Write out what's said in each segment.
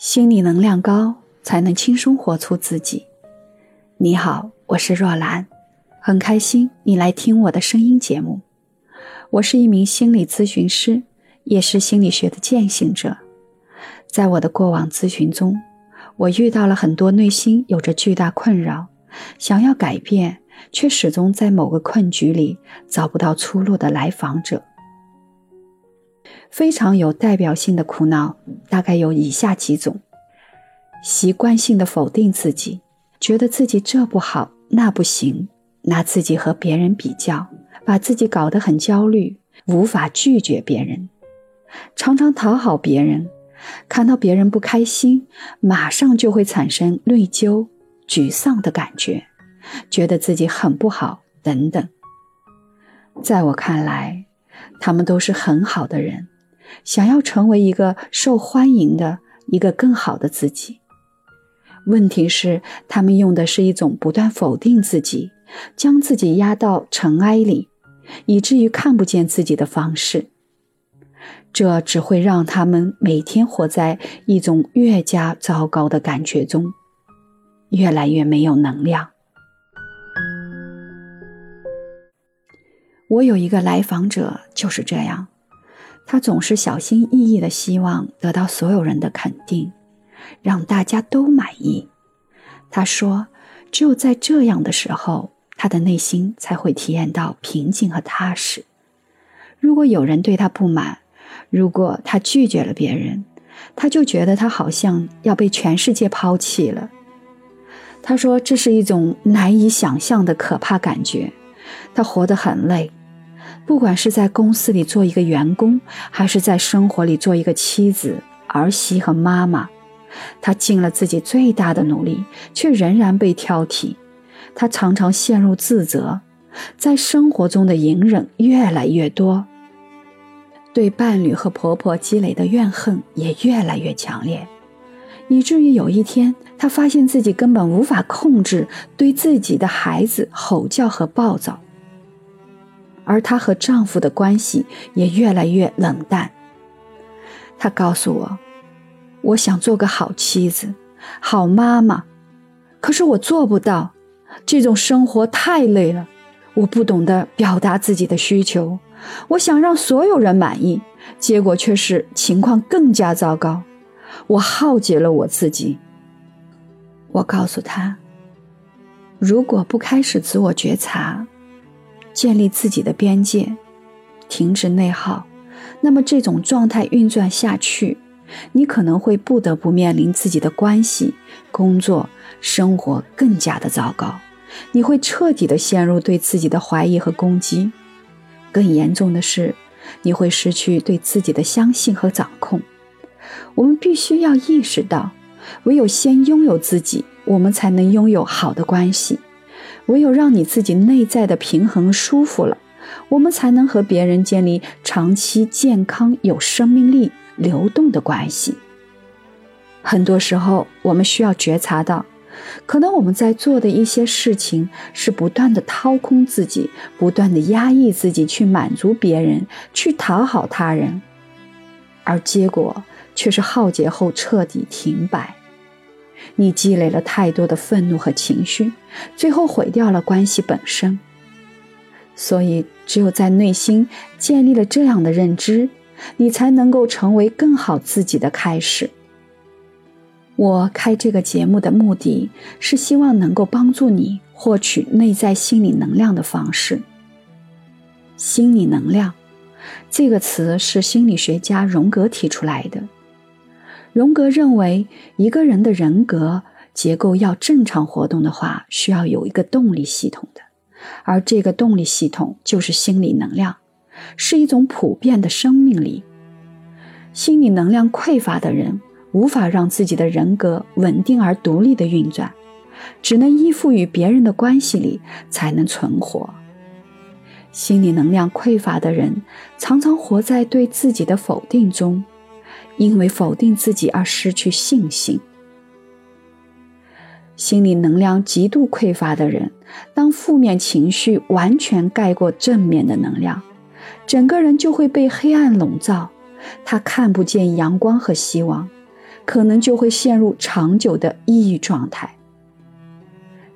心理能量高，才能轻松活出自己。你好，我是若兰，很开心你来听我的声音节目。我是一名心理咨询师，也是心理学的践行者。在我的过往咨询中，我遇到了很多内心有着巨大困扰，想要改变，却始终在某个困局里找不到出路的来访者。非常有代表性的苦恼，大概有以下几种：习惯性的否定自己，觉得自己这不好那不行，拿自己和别人比较，把自己搞得很焦虑，无法拒绝别人，常常讨好别人，看到别人不开心，马上就会产生内疚、沮丧的感觉，觉得自己很不好等等。在我看来，他们都是很好的人。想要成为一个受欢迎的、一个更好的自己，问题是他们用的是一种不断否定自己、将自己压到尘埃里，以至于看不见自己的方式。这只会让他们每天活在一种越加糟糕的感觉中，越来越没有能量。我有一个来访者就是这样。他总是小心翼翼的希望得到所有人的肯定，让大家都满意。他说：“只有在这样的时候，他的内心才会体验到平静和踏实。如果有人对他不满，如果他拒绝了别人，他就觉得他好像要被全世界抛弃了。”他说：“这是一种难以想象的可怕感觉，他活得很累。”不管是在公司里做一个员工，还是在生活里做一个妻子、儿媳和妈妈，她尽了自己最大的努力，却仍然被挑剔。她常常陷入自责，在生活中的隐忍越来越多，对伴侣和婆婆积累的怨恨也越来越强烈，以至于有一天，她发现自己根本无法控制对自己的孩子吼叫和暴躁。而她和丈夫的关系也越来越冷淡。她告诉我：“我想做个好妻子、好妈妈，可是我做不到。这种生活太累了，我不懂得表达自己的需求。我想让所有人满意，结果却是情况更加糟糕。我耗竭了我自己。”我告诉她：“如果不开始自我觉察。”建立自己的边界，停止内耗，那么这种状态运转下去，你可能会不得不面临自己的关系、工作、生活更加的糟糕。你会彻底的陷入对自己的怀疑和攻击，更严重的是，你会失去对自己的相信和掌控。我们必须要意识到，唯有先拥有自己，我们才能拥有好的关系。唯有让你自己内在的平衡舒服了，我们才能和别人建立长期健康、有生命力、流动的关系。很多时候，我们需要觉察到，可能我们在做的一些事情是不断的掏空自己，不断的压抑自己，去满足别人，去讨好他人，而结果却是浩劫后彻底停摆。你积累了太多的愤怒和情绪，最后毁掉了关系本身。所以，只有在内心建立了这样的认知，你才能够成为更好自己的开始。我开这个节目的目的是希望能够帮助你获取内在心理能量的方式。心理能量这个词是心理学家荣格提出来的。荣格认为，一个人的人格结构要正常活动的话，需要有一个动力系统的，而这个动力系统就是心理能量，是一种普遍的生命力。心理能量匮乏的人，无法让自己的人格稳定而独立的运转，只能依附于别人的关系里才能存活。心理能量匮乏的人，常常活在对自己的否定中。因为否定自己而失去信心，心理能量极度匮乏的人，当负面情绪完全盖过正面的能量，整个人就会被黑暗笼罩，他看不见阳光和希望，可能就会陷入长久的抑郁状态。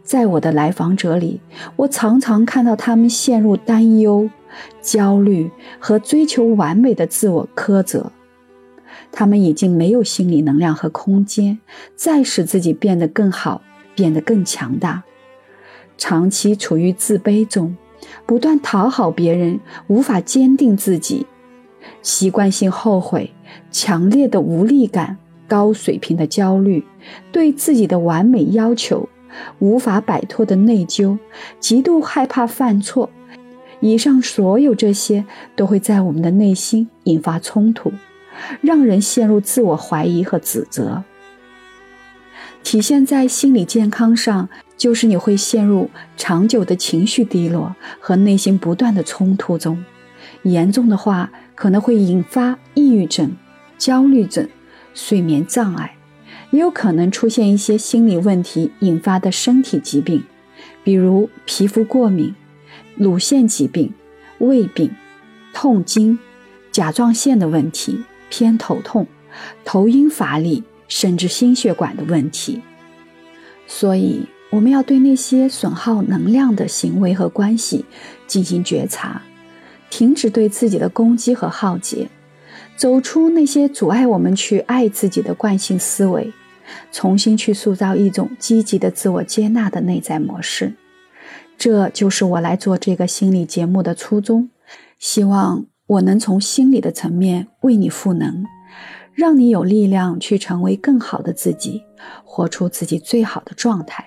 在我的来访者里，我常常看到他们陷入担忧、焦虑和追求完美的自我苛责。他们已经没有心理能量和空间，再使自己变得更好、变得更强大。长期处于自卑中，不断讨好别人，无法坚定自己，习惯性后悔，强烈的无力感，高水平的焦虑，对自己的完美要求。无法摆脱的内疚，极度害怕犯错，以上所有这些都会在我们的内心引发冲突，让人陷入自我怀疑和指责。体现在心理健康上，就是你会陷入长久的情绪低落和内心不断的冲突中，严重的话可能会引发抑郁症、焦虑症、睡眠障碍。也有可能出现一些心理问题引发的身体疾病，比如皮肤过敏、乳腺疾病、胃病、痛经、甲状腺的问题、偏头痛、头晕乏力，甚至心血管的问题。所以，我们要对那些损耗能量的行为和关系进行觉察，停止对自己的攻击和耗竭，走出那些阻碍我们去爱自己的惯性思维。重新去塑造一种积极的自我接纳的内在模式，这就是我来做这个心理节目的初衷。希望我能从心理的层面为你赋能，让你有力量去成为更好的自己，活出自己最好的状态。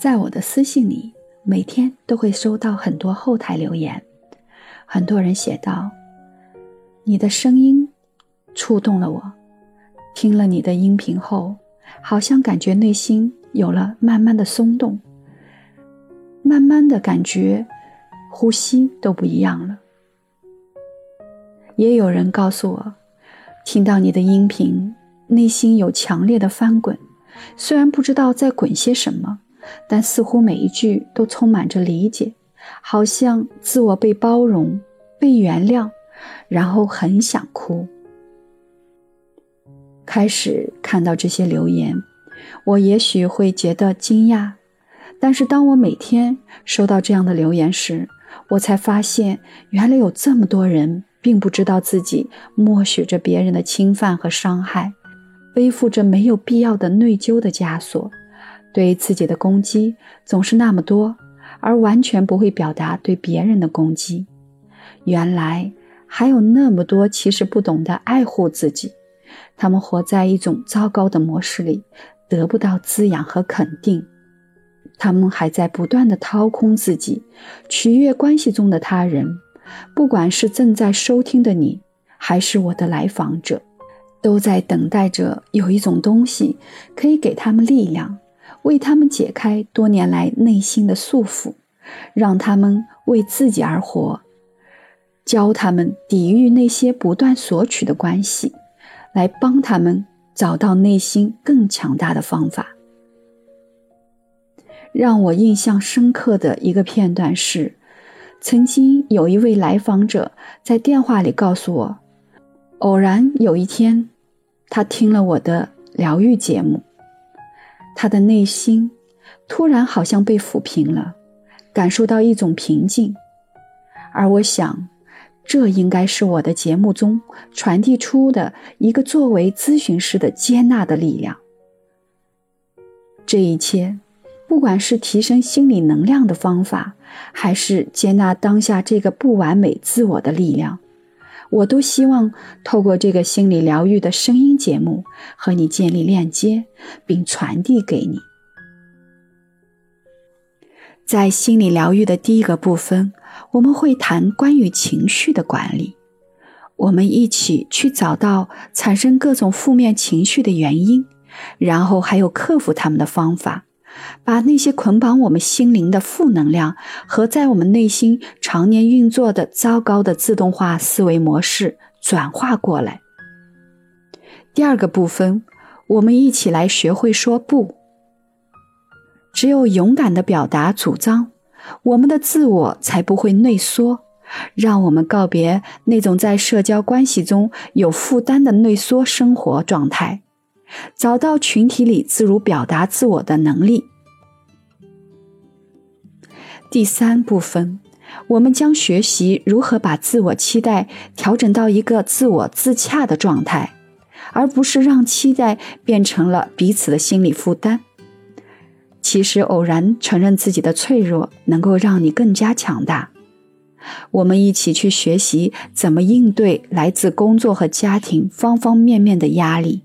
在我的私信里，每天都会收到很多后台留言，很多人写道：“你的声音触动了我。”听了你的音频后，好像感觉内心有了慢慢的松动，慢慢的感觉呼吸都不一样了。也有人告诉我，听到你的音频，内心有强烈的翻滚，虽然不知道在滚些什么，但似乎每一句都充满着理解，好像自我被包容、被原谅，然后很想哭。开始看到这些留言，我也许会觉得惊讶，但是当我每天收到这样的留言时，我才发现，原来有这么多人并不知道自己默许着别人的侵犯和伤害，背负着没有必要的内疚的枷锁，对自己的攻击总是那么多，而完全不会表达对别人的攻击。原来还有那么多其实不懂得爱护自己。他们活在一种糟糕的模式里，得不到滋养和肯定。他们还在不断的掏空自己，取悦关系中的他人。不管是正在收听的你，还是我的来访者，都在等待着有一种东西可以给他们力量，为他们解开多年来内心的束缚，让他们为自己而活，教他们抵御那些不断索取的关系。来帮他们找到内心更强大的方法。让我印象深刻的一个片段是，曾经有一位来访者在电话里告诉我，偶然有一天，他听了我的疗愈节目，他的内心突然好像被抚平了，感受到一种平静，而我想。这应该是我的节目中传递出的一个作为咨询师的接纳的力量。这一切，不管是提升心理能量的方法，还是接纳当下这个不完美自我的力量，我都希望透过这个心理疗愈的声音节目和你建立链接，并传递给你。在心理疗愈的第一个部分。我们会谈关于情绪的管理，我们一起去找到产生各种负面情绪的原因，然后还有克服他们的方法，把那些捆绑我们心灵的负能量和在我们内心常年运作的糟糕的自动化思维模式转化过来。第二个部分，我们一起来学会说不，只有勇敢的表达主张。我们的自我才不会内缩，让我们告别那种在社交关系中有负担的内缩生活状态，找到群体里自如表达自我的能力。第三部分，我们将学习如何把自我期待调整到一个自我自洽的状态，而不是让期待变成了彼此的心理负担。其实，偶然承认自己的脆弱，能够让你更加强大。我们一起去学习怎么应对来自工作和家庭方方面面的压力。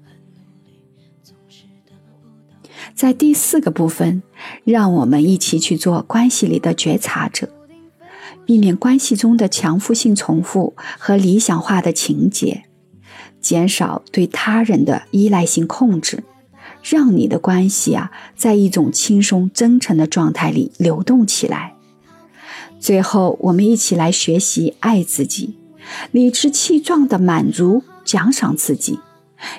在第四个部分，让我们一起去做关系里的觉察者，避免关系中的强复性重复和理想化的情节，减少对他人的依赖性控制，让你的关系啊，在一种轻松真诚的状态里流动起来。最后，我们一起来学习爱自己，理直气壮的满足、奖赏自己。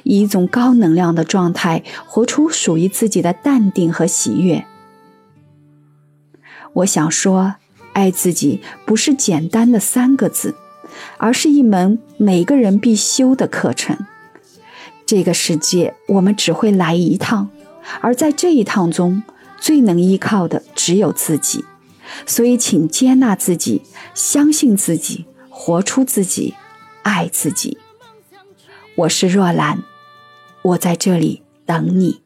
以一种高能量的状态，活出属于自己的淡定和喜悦。我想说，爱自己不是简单的三个字，而是一门每个人必修的课程。这个世界我们只会来一趟，而在这一趟中，最能依靠的只有自己。所以，请接纳自己，相信自己，活出自己，爱自己。我是若兰，我在这里等你。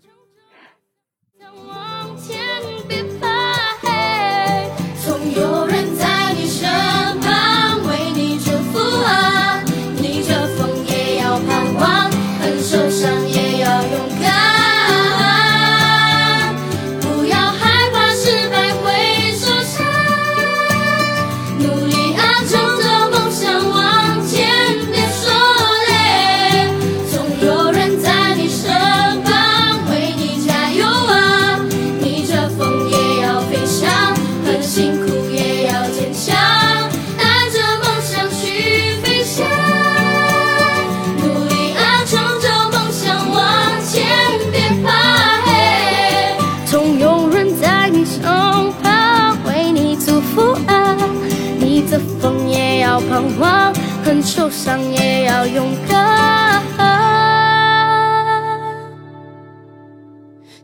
很受伤，也要勇敢。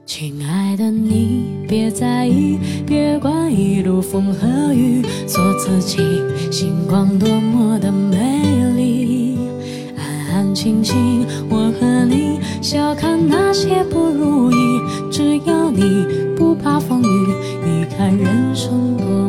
亲爱的，你别在意，别管一路风和雨，做自己，星光多么的美丽。安安静静，我和你，笑看那些不如意。只要你不怕风雨，你看人生多。